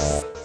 you